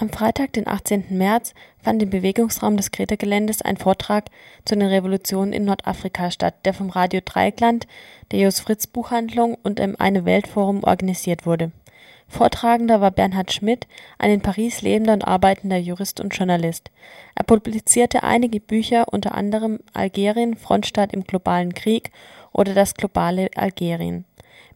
Am Freitag, den 18. März, fand im Bewegungsraum des Greta-Geländes ein Vortrag zu den Revolutionen in Nordafrika statt, der vom Radio Dreieckland, der Jos Fritz Buchhandlung und im Eine Welt Forum organisiert wurde. Vortragender war Bernhard Schmidt, ein in Paris lebender und arbeitender Jurist und Journalist. Er publizierte einige Bücher, unter anderem Algerien, Frontstaat im globalen Krieg oder Das globale Algerien.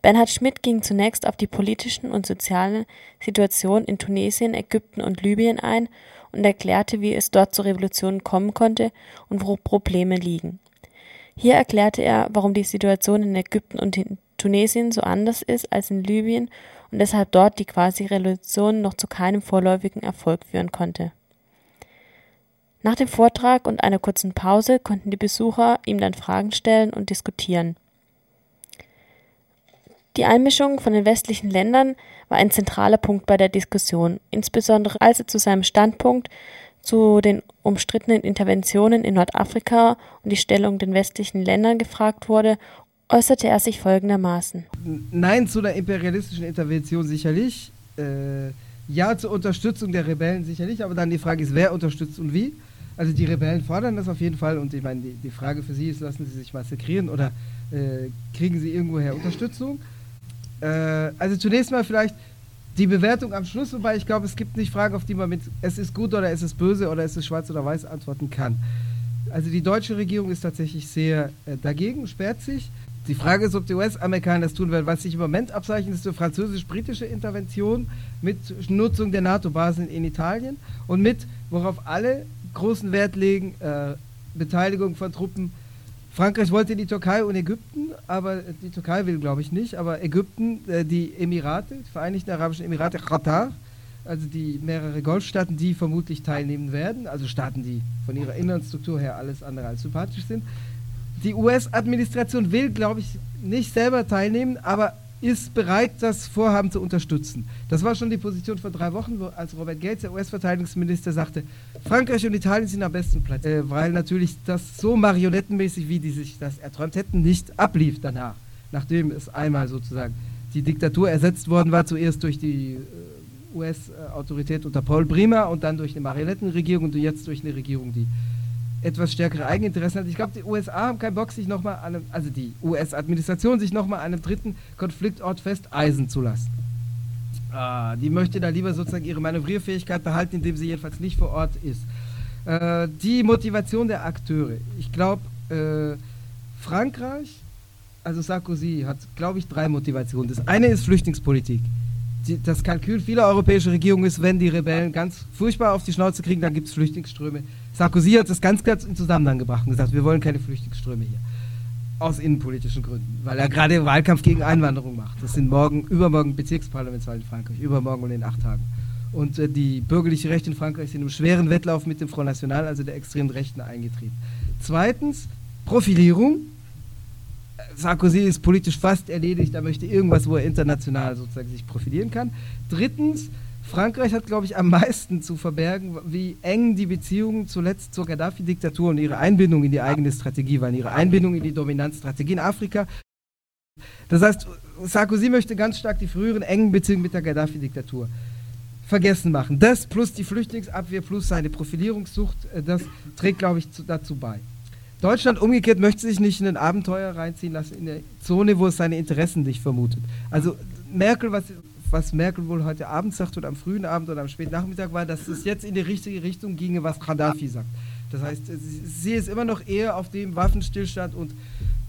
Bernhard Schmidt ging zunächst auf die politischen und sozialen Situationen in Tunesien, Ägypten und Libyen ein und erklärte, wie es dort zu Revolutionen kommen konnte und wo Probleme liegen. Hier erklärte er, warum die Situation in Ägypten und in Tunesien so anders ist als in Libyen und deshalb dort die Quasi-Revolution noch zu keinem vorläufigen Erfolg führen konnte. Nach dem Vortrag und einer kurzen Pause konnten die Besucher ihm dann Fragen stellen und diskutieren. Die Einmischung von den westlichen Ländern war ein zentraler Punkt bei der Diskussion, insbesondere als er zu seinem Standpunkt zu den umstrittenen Interventionen in Nordafrika und die Stellung den westlichen Ländern gefragt wurde, äußerte er sich folgendermaßen. Nein zu der imperialistischen Intervention sicherlich, äh, ja zur Unterstützung der Rebellen sicherlich, aber dann die Frage ist, wer unterstützt und wie. Also die Rebellen fordern das auf jeden Fall und ich meine, die, die Frage für sie ist, lassen sie sich massakrieren oder äh, kriegen sie irgendwoher Unterstützung? Äh, also zunächst mal vielleicht die Bewertung am Schluss, wobei ich glaube, es gibt nicht Fragen, auf die man mit es ist gut oder es ist böse oder es ist schwarz oder weiß antworten kann. Also die deutsche Regierung ist tatsächlich sehr äh, dagegen, sperrt sich. Die Frage ist, ob die US-Amerikaner das tun werden. Was sich im Moment abzeichnet, ist eine französisch-britische Intervention mit Nutzung der NATO-Basen in Italien und mit, worauf alle großen Wert legen, äh, Beteiligung von Truppen Frankreich wollte die Türkei und Ägypten, aber die Türkei will, glaube ich, nicht. Aber Ägypten, äh, die Emirate, die Vereinigten Arabischen Emirate, Katar, also die mehrere Golfstaaten, die vermutlich teilnehmen werden, also Staaten, die von ihrer inneren Struktur her alles andere als sympathisch sind. Die US-Administration will, glaube ich, nicht selber teilnehmen, aber ist bereit, das Vorhaben zu unterstützen. Das war schon die Position vor drei Wochen, wo, als Robert Gates, der US-Verteidigungsminister, sagte, Frankreich und Italien sind am besten Platz, äh, weil natürlich das so marionettenmäßig, wie die sich das erträumt hätten, nicht ablief danach, nachdem es einmal sozusagen die Diktatur ersetzt worden war, zuerst durch die äh, US-Autorität unter Paul Bremer und dann durch eine Marionettenregierung und jetzt durch eine Regierung, die etwas stärkere Eigeninteressen hat. Ich glaube, die USA haben keinen Bock, sich nochmal an einem, also die US-Administration, sich nochmal an einem dritten Konfliktort festeisen zu lassen. Ah, die möchte da lieber sozusagen ihre Manövrierfähigkeit behalten, indem sie jedenfalls nicht vor Ort ist. Äh, die Motivation der Akteure. Ich glaube, äh, Frankreich, also Sarkozy, hat, glaube ich, drei Motivationen. Das eine ist Flüchtlingspolitik die, das Kalkül vieler europäischer Regierungen ist, wenn die Rebellen ganz furchtbar auf die Schnauze kriegen, dann gibt es Flüchtlingsströme. Sarkozy hat das ganz klar in Zusammenhang gebracht und gesagt, wir wollen keine Flüchtlingsströme hier. Aus innenpolitischen Gründen, weil er gerade Wahlkampf gegen Einwanderung macht. Das sind morgen, übermorgen Bezirksparlamentswahlen in Frankreich, übermorgen und in acht Tagen. Und äh, die bürgerliche Rechte in Frankreich sind im schweren Wettlauf mit dem Front National, also der extremen Rechten, eingetreten. Zweitens, Profilierung Sarkozy ist politisch fast erledigt, er möchte irgendwas, wo er international sozusagen sich profilieren kann. Drittens, Frankreich hat, glaube ich, am meisten zu verbergen, wie eng die Beziehungen zuletzt zur Gaddafi-Diktatur und ihre Einbindung in die eigene Strategie waren, ihre Einbindung in die Dominanzstrategie in Afrika. Das heißt, Sarkozy möchte ganz stark die früheren engen Beziehungen mit der Gaddafi-Diktatur vergessen machen. Das plus die Flüchtlingsabwehr plus seine Profilierungssucht, äh, das trägt, glaube ich, dazu bei. Deutschland umgekehrt möchte sich nicht in ein Abenteuer reinziehen lassen, in eine Zone, wo es seine Interessen nicht vermutet. Also Merkel, was, was Merkel wohl heute Abend sagt oder am frühen Abend oder am späten Nachmittag war, dass es jetzt in die richtige Richtung ginge, was Gaddafi sagt. Das heißt, sie ist immer noch eher auf dem Waffenstillstand und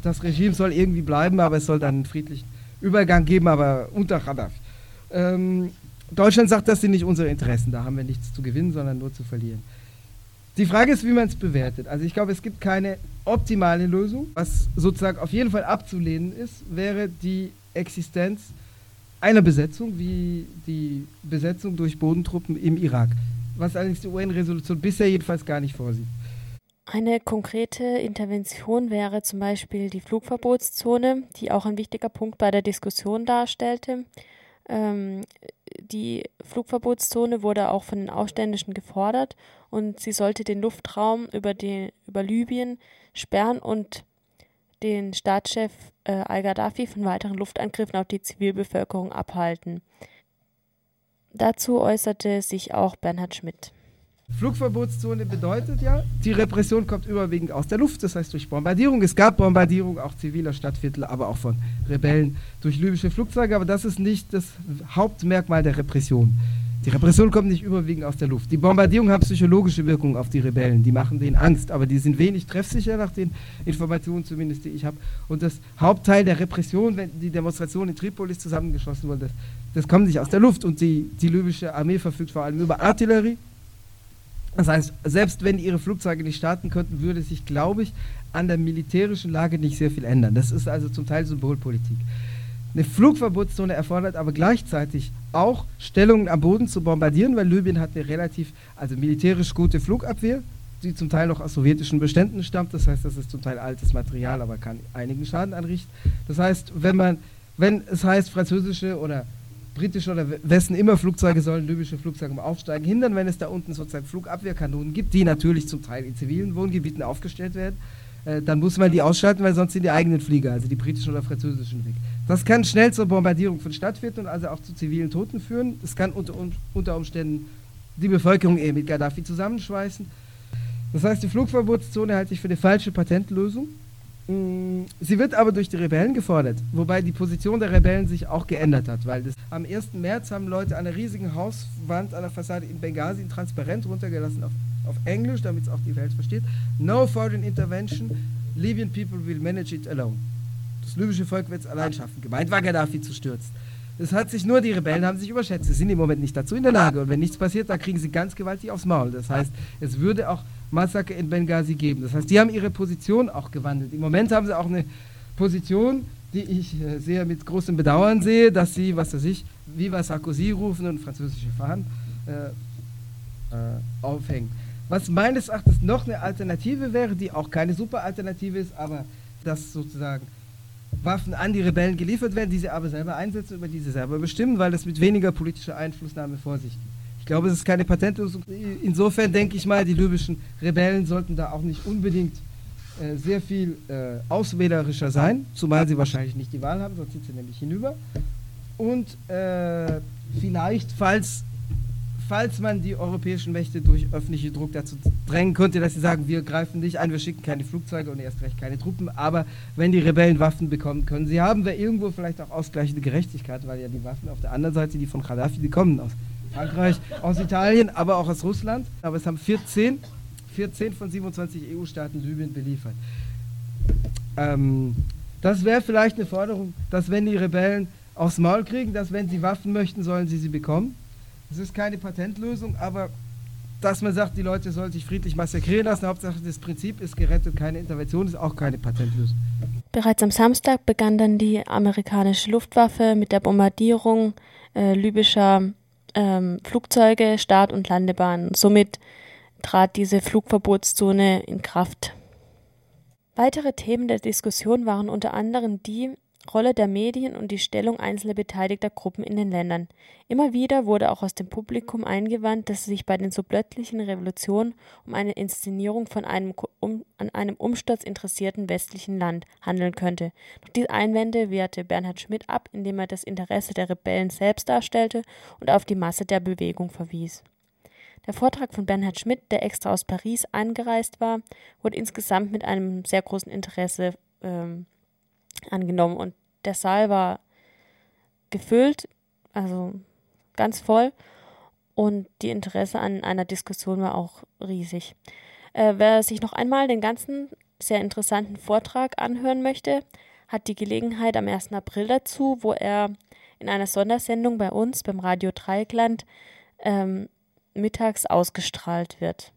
das Regime soll irgendwie bleiben, aber es soll dann einen friedlichen Übergang geben, aber unter Gaddafi. Ähm, Deutschland sagt, das sind nicht unsere Interessen, da haben wir nichts zu gewinnen, sondern nur zu verlieren. Die Frage ist, wie man es bewertet. Also ich glaube, es gibt keine optimale Lösung. Was sozusagen auf jeden Fall abzulehnen ist, wäre die Existenz einer Besetzung wie die Besetzung durch Bodentruppen im Irak. Was allerdings die UN-Resolution bisher jedenfalls gar nicht vorsieht. Eine konkrete Intervention wäre zum Beispiel die Flugverbotszone, die auch ein wichtiger Punkt bei der Diskussion darstellte. Ähm, die Flugverbotszone wurde auch von den Aufständischen gefordert und sie sollte den Luftraum über, die, über Libyen sperren und den Staatschef äh, al-Gaddafi von weiteren Luftangriffen auf die Zivilbevölkerung abhalten. Dazu äußerte sich auch Bernhard Schmidt. Flugverbotszone bedeutet ja, die Repression kommt überwiegend aus der Luft, das heißt durch Bombardierung. Es gab Bombardierung auch ziviler Stadtviertel, aber auch von Rebellen durch libysche Flugzeuge, aber das ist nicht das Hauptmerkmal der Repression. Die Repression kommt nicht überwiegend aus der Luft. Die Bombardierung hat psychologische Wirkung auf die Rebellen. Die machen denen Angst, aber die sind wenig treffsicher nach den Informationen zumindest, die ich habe. Und das Hauptteil der Repression, wenn die Demonstration in Tripolis zusammengeschossen wurde, das, das kommt nicht aus der Luft. Und die, die libysche Armee verfügt vor allem über Artillerie. Das heißt, selbst wenn ihre Flugzeuge nicht starten könnten, würde sich, glaube ich, an der militärischen Lage nicht sehr viel ändern. Das ist also zum Teil Symbolpolitik. Eine Flugverbotszone erfordert aber gleichzeitig auch Stellungen am Boden zu bombardieren, weil Libyen hat eine relativ, also militärisch gute Flugabwehr, die zum Teil noch aus sowjetischen Beständen stammt. Das heißt, das ist zum Teil altes Material, aber kann einigen Schaden anrichten. Das heißt, wenn man, wenn es heißt, französische oder britische oder wessen immer Flugzeuge sollen libysche Flugzeuge im Aufsteigen hindern, wenn es da unten sozusagen Flugabwehrkanonen gibt, die natürlich zum Teil in zivilen Wohngebieten aufgestellt werden, äh, dann muss man die ausschalten, weil sonst sind die eigenen Flieger, also die britischen oder französischen, weg. Das kann schnell zur Bombardierung von Stadtvierteln und also auch zu zivilen Toten führen. Das kann unter, unter Umständen die Bevölkerung eher mit Gaddafi zusammenschweißen. Das heißt, die Flugverbotszone halte ich für eine falsche Patentlösung. Sie wird aber durch die Rebellen gefordert, wobei die Position der Rebellen sich auch geändert hat, weil das, am 1. März haben Leute an einer riesigen Hauswand an der Fassade in Benghazi ein Transparent runtergelassen auf, auf Englisch, damit es auch die Welt versteht. No foreign intervention, Libyan people will manage it alone. Das libysche Volk wird es allein schaffen. Gemeint war Gaddafi zu stürzen. Es hat sich nur, die Rebellen haben sich überschätzt. Sie sind im Moment nicht dazu in der Lage. Und wenn nichts passiert, dann kriegen sie ganz gewaltig aufs Maul. Das heißt, es würde auch Massaker in Benghazi geben. Das heißt, die haben ihre Position auch gewandelt. Im Moment haben sie auch eine Position, die ich äh, sehr mit großem Bedauern sehe, dass sie, was weiß ich, Viva Sarkozy rufen und französische Fahnen äh, äh, aufhängen. Was meines Erachtens noch eine Alternative wäre, die auch keine super Alternative ist, aber das sozusagen Waffen an die Rebellen geliefert werden, die sie aber selber einsetzen, über die sie selber bestimmen, weil das mit weniger politischer Einflussnahme vor sich geht. Ich glaube, es ist keine Patentlösung. Insofern denke ich mal, die libyschen Rebellen sollten da auch nicht unbedingt äh, sehr viel äh, auswählerischer sein, zumal sie wahrscheinlich nicht die Wahl haben, sonst sind sie nämlich hinüber. Und äh, vielleicht, falls falls man die europäischen Mächte durch öffentlichen Druck dazu drängen könnte, dass sie sagen, wir greifen nicht ein, wir schicken keine Flugzeuge und erst recht keine Truppen, aber wenn die Rebellen Waffen bekommen können, sie haben wir irgendwo vielleicht auch ausgleichende Gerechtigkeit, weil ja die Waffen auf der anderen Seite, die von Gaddafi, die kommen aus Frankreich, aus Italien, aber auch aus Russland, aber es haben 14, 14 von 27 EU-Staaten Libyen beliefert. Ähm, das wäre vielleicht eine Forderung, dass wenn die Rebellen aufs Maul kriegen, dass wenn sie Waffen möchten, sollen sie sie bekommen es ist keine Patentlösung, aber dass man sagt, die Leute sollen sich friedlich massakrieren lassen, Hauptsache das Prinzip ist gerettet, keine Intervention, ist auch keine Patentlösung. Bereits am Samstag begann dann die amerikanische Luftwaffe mit der Bombardierung äh, libyscher ähm, Flugzeuge, Start- und Landebahnen. Somit trat diese Flugverbotszone in Kraft. Weitere Themen der Diskussion waren unter anderem die, Rolle der Medien und die Stellung einzelner beteiligter Gruppen in den Ländern. Immer wieder wurde auch aus dem Publikum eingewandt, dass es sich bei den so plötzlichen Revolutionen um eine Inszenierung von einem um, an einem Umsturz interessierten westlichen Land handeln könnte. Doch diese Einwände wehrte Bernhard Schmidt ab, indem er das Interesse der Rebellen selbst darstellte und auf die Masse der Bewegung verwies. Der Vortrag von Bernhard Schmidt, der extra aus Paris eingereist war, wurde insgesamt mit einem sehr großen Interesse ähm, angenommen und der Saal war gefüllt, also ganz voll und die Interesse an einer Diskussion war auch riesig. Äh, wer sich noch einmal den ganzen sehr interessanten Vortrag anhören möchte, hat die Gelegenheit am 1. April dazu, wo er in einer Sondersendung bei uns beim Radio Dreieckland ähm, mittags ausgestrahlt wird.